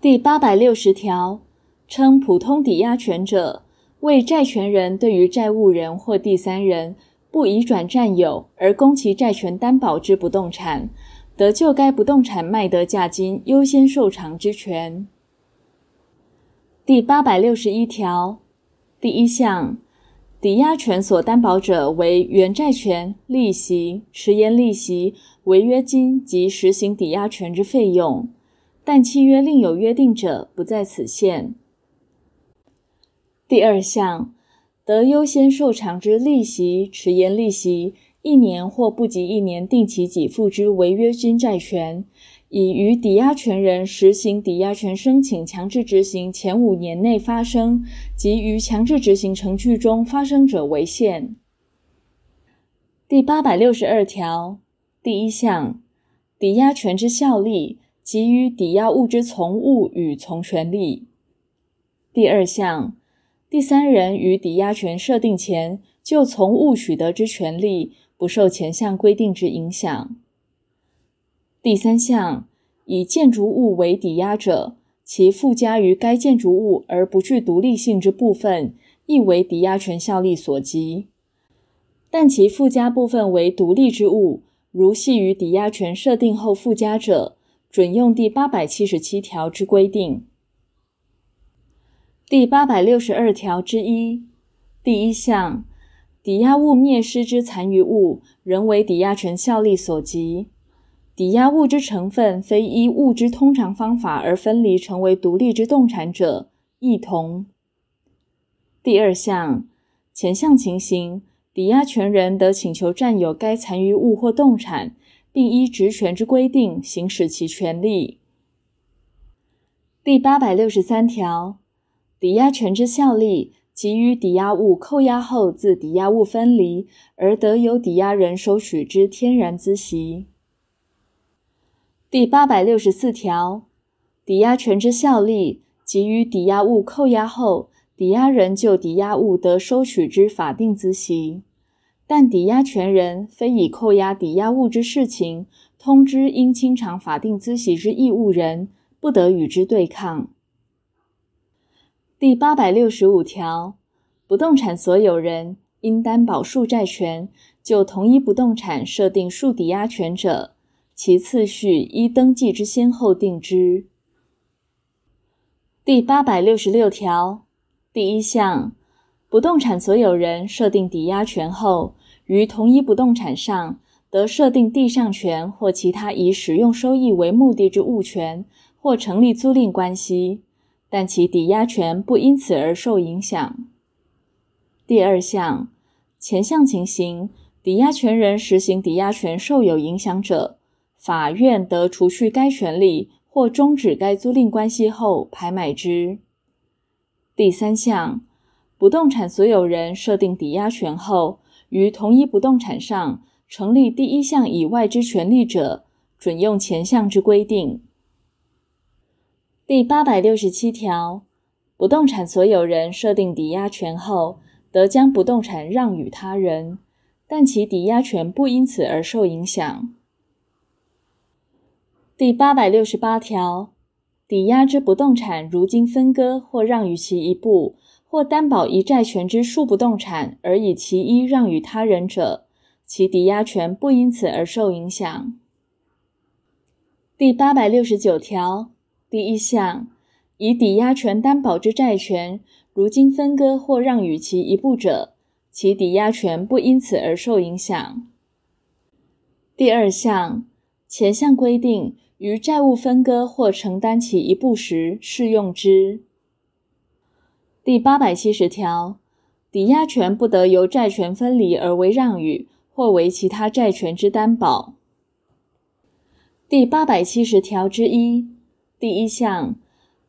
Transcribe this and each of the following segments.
第八百六十条，称普通抵押权者，为债权人对于债务人或第三人不移转占有而供其债权担保之不动产，得就该不动产卖得价金优先受偿之权。第八百六十一条第一项，抵押权所担保者为原债权、利息、迟延利息、违约金及实行抵押权之费用，但契约另有约定者，不在此限。第二项，得优先受偿之利息、迟延利息，一年或不及一年定期给付之违约金债权，以于抵押权人实行抵押权申请强制执行前五年内发生及于强制执行程序中发生者为限。第八百六十二条第一项，抵押权之效力及于抵押物之从物与从权利。第二项，第三人于抵押权设定前就从物取得之权利，不受前项规定之影响。第三项，以建筑物为抵押者，其附加于该建筑物而不具独立性之部分，亦为抵押权效力所及。但其附加部分为独立之物，如系于抵押权设定后附加者，准用第八百七十七条之规定。第八百六十二条之一第一项，抵押物灭失之残余物，仍为抵押权效力所及。抵押物之成分非依物之通常方法而分离成为独立之动产者，亦同。第二项，前项情形，抵押权人得请求占有该残余物或动产，并依职权之规定行使其权利。第八百六十三条，抵押权之效力，及于抵押物扣押后自抵押物分离，而得由抵押人收取之天然孳息。第八百六十四条，抵押权之效力，及于抵押物扣押后，抵押人就抵押物得收取之法定孳息，但抵押权人非以扣押抵押物之事情通知应清偿法定孳息之义务人，不得与之对抗。第八百六十五条，不动产所有人因担保数债权，就同一不动产设定数抵押权者。其次序依登记之先后定之。第八百六十六条第一项，不动产所有人设定抵押权后，于同一不动产上得设定地上权或其他以使用收益为目的之物权，或成立租赁关系，但其抵押权不因此而受影响。第二项，前项情形，抵押权人实行抵押权受有影响者。法院得除去该权利或终止该租赁关系后，拍卖之。第三项，不动产所有人设定抵押权后，于同一不动产上成立第一项以外之权利者，准用前项之规定。第八百六十七条，不动产所有人设定抵押权后，得将不动产让与他人，但其抵押权不因此而受影响。第八百六十八条，抵押之不动产如经分割或让与其一部，或担保一债权之数不动产而以其一让与他人者，其抵押权不因此而受影响。第八百六十九条第一项，以抵押权担保之债权如今分割或让与其一部者，其抵押权不因此而受影响。第二项，前项规定。于债务分割或承担其一部时适用之。第八百七十条，抵押权不得由债权分离而为让与，或为其他债权之担保。第八百七十条之一第一项，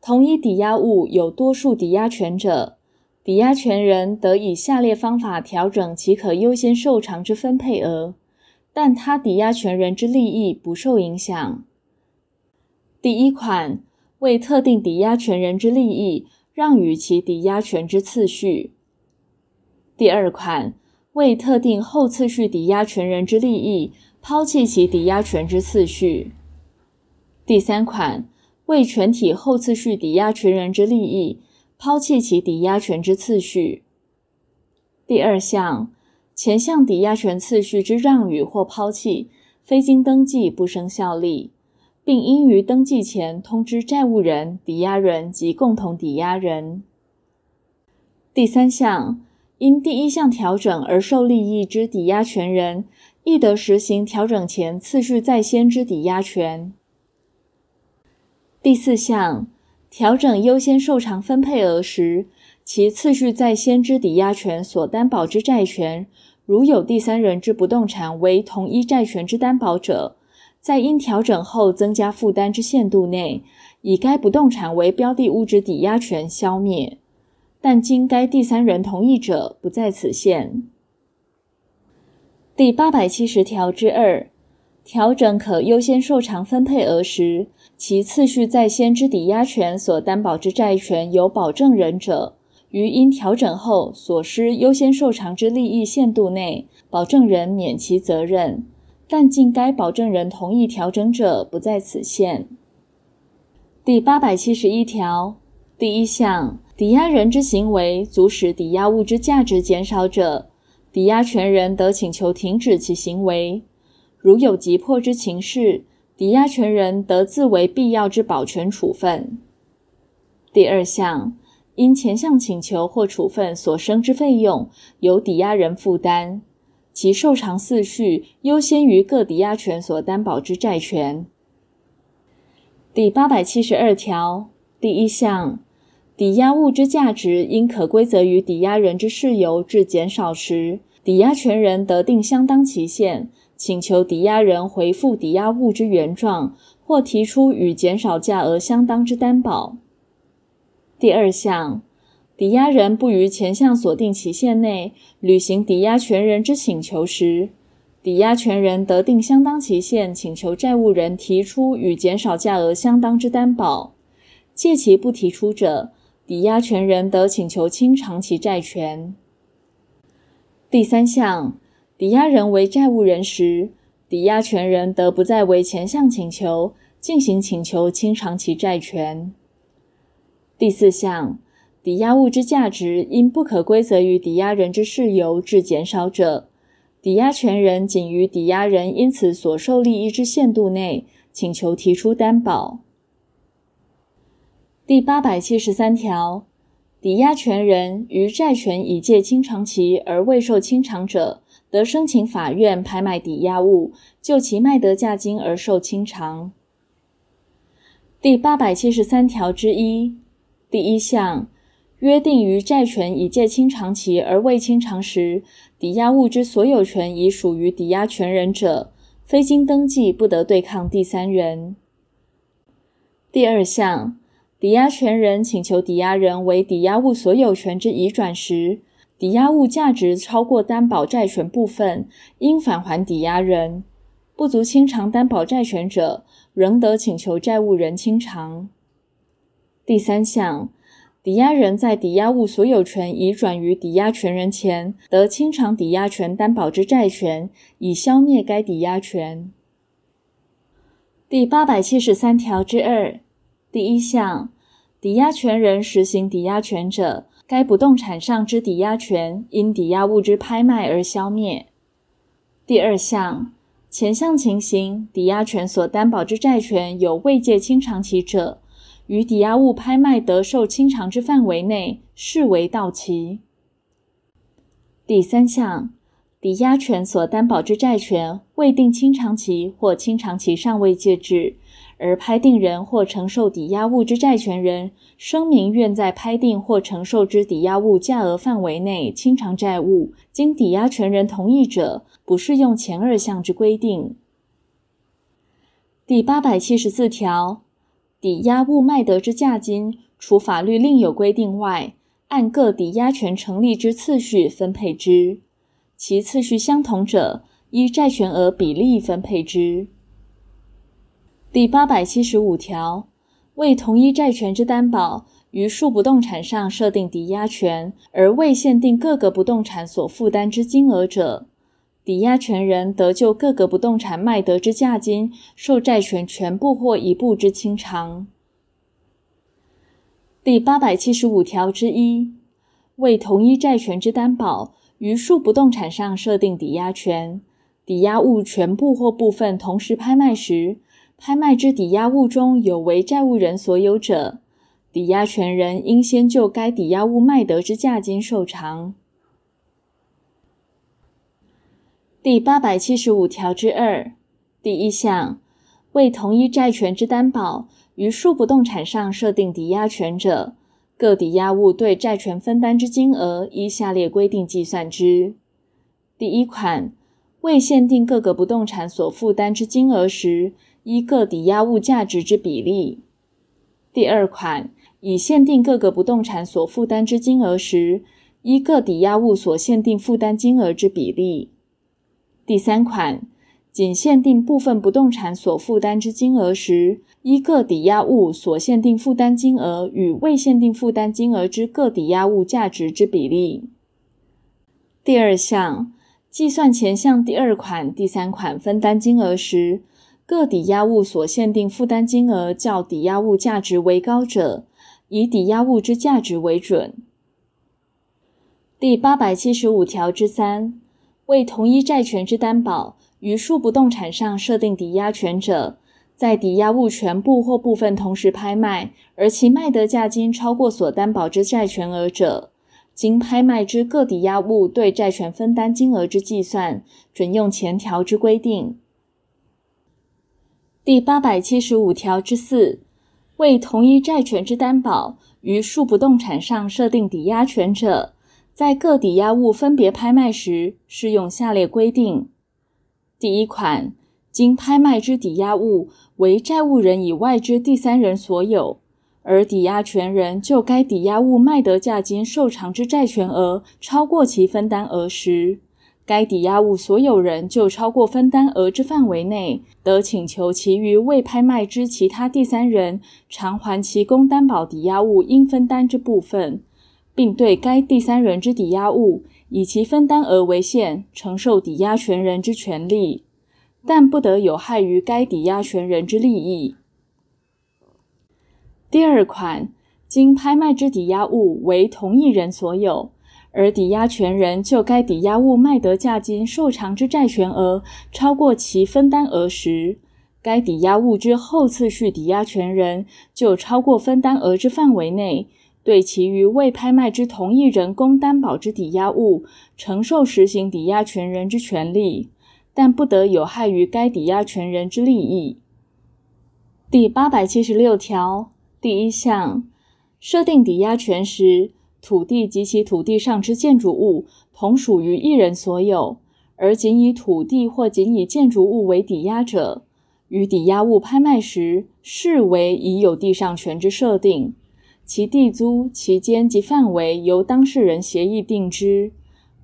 同一抵押物有多数抵押权者，抵押权人得以下列方法调整其可优先受偿之分配额，但他抵押权人之利益不受影响。第一款，为特定抵押权人之利益让与其抵押权之次序；第二款，为特定后次序抵押权人之利益抛弃其抵押权之次序；第三款，为全体后次序抵押权人之利益，抛弃其抵押权之次序。第二项，前项抵押权次序之让与或抛弃，非经登记不生效力，并应于登记前通知债务人、抵押人及共同抵押人。第三项，因第一项调整而受利益之抵押权人，亦得实行调整前次序在先之抵押权。第四项，调整优先受偿分配额时，其次序在先之抵押权所担保之债权，如有第三人之不动产为同一债权之担保者，在因调整后增加负担之限度内，以该不动产为标的物之抵押权消灭，但经该第三人同意者，不在此限。第八百七十条之二，调整可优先受偿分配额时，其次序在先之抵押权所担保之债权有保证人者，于因调整后所失优先受偿之利益限度内，保证人免其责任，但经该保证人同意调整者，不在此限。第八百七十一条第一项，抵押人之行为足使抵押物之价值减少者，抵押权人得请求停止其行为。如有急迫之情事，抵押权人得自为必要之保全处分。第二项。因前项请求或处分所生之费用，由抵押人负担，其受偿次序优先于各抵押权所担保之债权。第八百七十二条第一项，抵押物之价值因可归责于抵押人之事由致减少时，抵押权人得定相当期限，请求抵押人回复抵押物之原状，或提出与减少价额相当之担保。第二项，抵押人不于前项所定期限内履行抵押权人之请求时，抵押权人得定相当期限，请求债务人提出与减少价额相当之担保。借其不提出者，抵押权人得请求清偿其债权。第三项，抵押人为债务人时，抵押权人得不再为前项请求进行请求清偿其债权。第四项，抵押物之价值因不可归责于抵押人之事由致减少者，抵押权人仅于抵押人因此所受利益之限度内，请求提出担保。第八百七十三条，抵押权人于债权已届清偿期而未受清偿者，得申请法院拍卖抵押物，就其卖得价金而受清偿。第八百七十三条之一。第一项，约定于债权已届清偿期而未清偿时，抵押物之所有权已属于抵押权人者，非经登记不得对抗第三人。第二项，抵押权人请求抵押人为抵押物所有权之移转时，抵押物价值超过担保债权部分，应返还抵押人；不足清偿担保债权者，仍得请求债务人清偿。第三项，抵押人在抵押物所有权已转于抵押权人前，得清偿抵押权担保之债权，以消灭该抵押权。第八百七十三条之二第一项，抵押权人实行抵押权者，该不动产上之抵押权因抵押物之拍卖而消灭。第二项，前项情形，抵押权所担保之债权有未届清偿期者，于抵押物拍卖得受清偿之范围内，视为到期。第三项，抵押权所担保之债权未定清偿期或清偿期尚未届至，而拍定人或承受抵押物之债权人声明愿在拍定或承受之抵押物价额范围内清偿债务，经抵押权人同意者，不适用前二项之规定。第八百七十四条。抵押物卖得之价金，除法律另有规定外，按各抵押权成立之次序分配之，其次序相同者，依债权额比例分配之。第八百七十五条，为同一债权之担保，于数不动产上设定抵押权，而未限定各个不动产所负担之金额者，抵押权人得就各个不动产卖得之价金，受债权全部或一部之清偿。第八百七十五条之一，为同一债权之担保，于数不动产上设定抵押权，抵押物全部或部分同时拍卖时，拍卖之抵押物中有为债务人所有者，抵押权人应先就该抵押物卖得之价金受偿。第八百七十五条之二。第一项，为同一债权之担保，于数不动产上设定抵押权者，各抵押物对债权分担之金额依下列规定计算之：第一款，未限定各个不动产所负担之金额时，依各抵押物价值之比例；第二款，已限定各个不动产所负担之金额时，依各抵押物所限定负担金额之比例；第三款，仅限定部分不动产所负担之金额时，依各抵押物所限定负担金额与未限定负担金额之各抵押物价值之比例。第二项，计算前项第二款、第三款分担金额时，各抵押物所限定负担金额较抵押物价值为高者，以抵押物之价值为准。第八百七十五条之三，为同一债权之担保，于数不动产上设定抵押权者，在抵押物全部或部分同时拍卖，而其卖得价金超过所担保之债权额者，经拍卖之各抵押物对债权分担金额之计算，准用前条之规定。第八百七十五条之四，为同一债权之担保，于数不动产上设定抵押权者，在各抵押物分别拍卖时，适用下列规定。第一款，经拍卖之抵押物为债务人以外之第三人所有，而抵押权人就该抵押物卖得价金受偿之债权额超过其分担额时，该抵押物所有人就超过分担额之范围内，得请求其余未拍卖之其他第三人偿还其供担保抵押物应分担之部分，并对该第三人之抵押物，以其分担额为限，承受抵押权人之权利，但不得有害于该抵押权人之利益。第二款，经拍卖之抵押物为同一人所有，而抵押权人就该抵押物卖得价金受偿之债权额超过其分担额时，该抵押物之后次序抵押权人就超过分担额之范围内。对其余未拍卖之同一人供担保之抵押物，承受实行抵押权人之权利，但不得有害于该抵押权人之利益。第八百七十六条第一项，设定抵押权时，土地及其土地上之建筑物同属于一人所有，而仅以土地或仅以建筑物为抵押者，于抵押物拍卖时，视为已有地上权之设定。其地租期间及范围由当事人协议定之，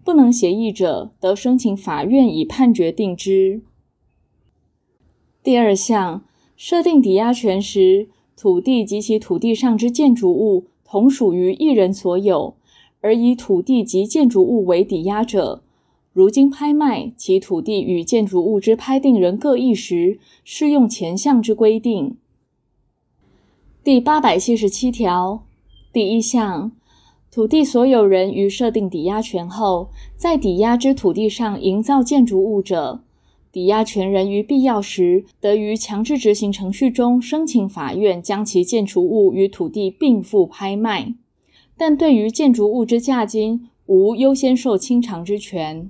不能协议者，得申请法院以判决定之。第二项，设定抵押权时，土地及其土地上之建筑物同属于一人所有，而以土地及建筑物为抵押者，如经拍卖，其土地与建筑物之拍定人各异时，适用前项之规定。第八百七十七条第一项，土地所有人于设定抵押权后，在抵押之土地上营造建筑物者，抵押权人于必要时，得于强制执行程序中申请法院将其建筑物与土地并付拍卖，但对于建筑物之价金，无优先受清偿之权。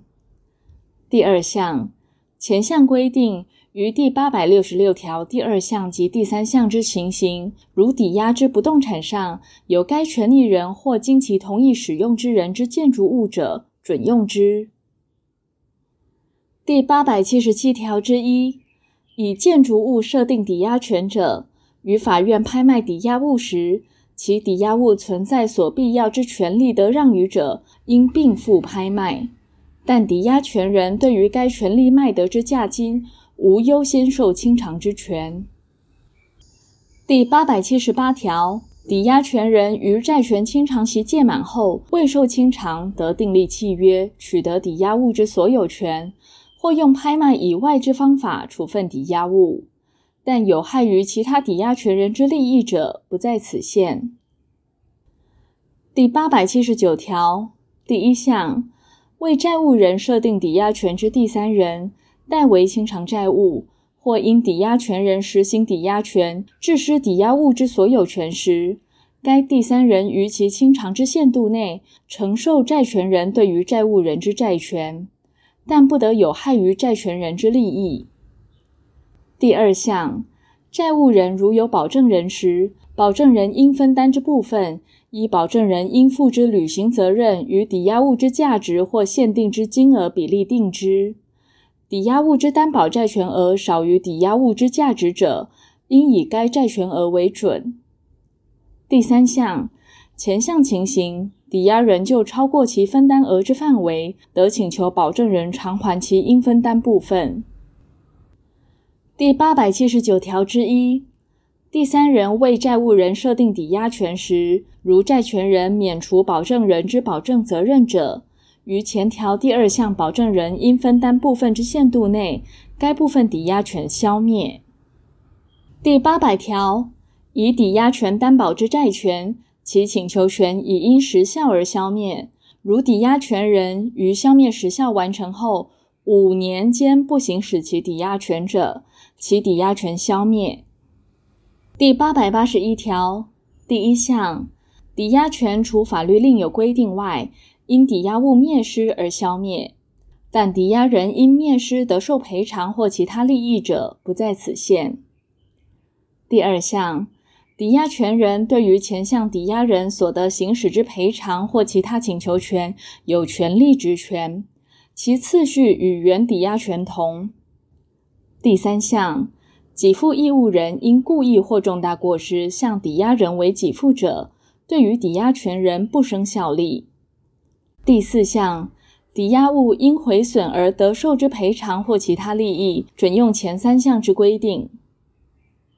第二项，前项规定。于第八百六十六条第二项及第三项之情形，如抵押之不动产上有该权利人或经其同意使用之人之建筑物者，准用之。第八百七十七条之一，以建筑物设定抵押权者，于法院拍卖抵押物时，其抵押物存在所必要之权利得让与者，应并付拍卖，但抵押权人对于该权利卖得之价金，无优先受清偿之权。第八百七十八条，抵押权人于债权清偿期届满后未受清偿，得订立契约，取得抵押物之所有权，或用拍卖以外之方法处分抵押物，但有害于其他抵押权人之利益者，不在此限。第八百七十九条第一项，为债务人设定抵押权之第三人，代为清偿债务，或因抵押权人实行抵押权，致失抵押物之所有权时，该第三人于其清偿之限度内，承受债权人对于债务人之债权，但不得有害于债权人之利益。第二项，债务人如有保证人时，保证人应分担之部分，依保证人应负之履行责任与抵押物之价值或限定之金额比例定之。抵押物之担保债权额少于抵押物之价值者，应以该债权额为准。第三项，前项情形，抵押人就超过其分担额之范围，得请求保证人偿还其应分担部分。第八百七十九条之一。第三人为债务人设定抵押权时，如债权人免除保证人之保证责任者，于前条第二项保证人应分担部分之限度内，该部分抵押权消灭。第八百条，以抵押权担保之债权，其请求权已因时效而消灭。如抵押权人于消灭时效完成后五年间不行使其抵押权者，其抵押权消灭。第八百八十一条第一项，抵押权除法律另有规定外，因抵押物灭失而消灭，但抵押人因灭失得受赔偿或其他利益者，不在此限。第二项，抵押权人对于前项抵押人所得行使之赔偿或其他请求权，有权利职权，其次序与原抵押权同。第三项。给付义务人因故意或重大过失向抵押人为给付者，对于抵押权人不生效力。第四项，抵押物因毁损而得受之赔偿或其他利益，准用前三项之规定。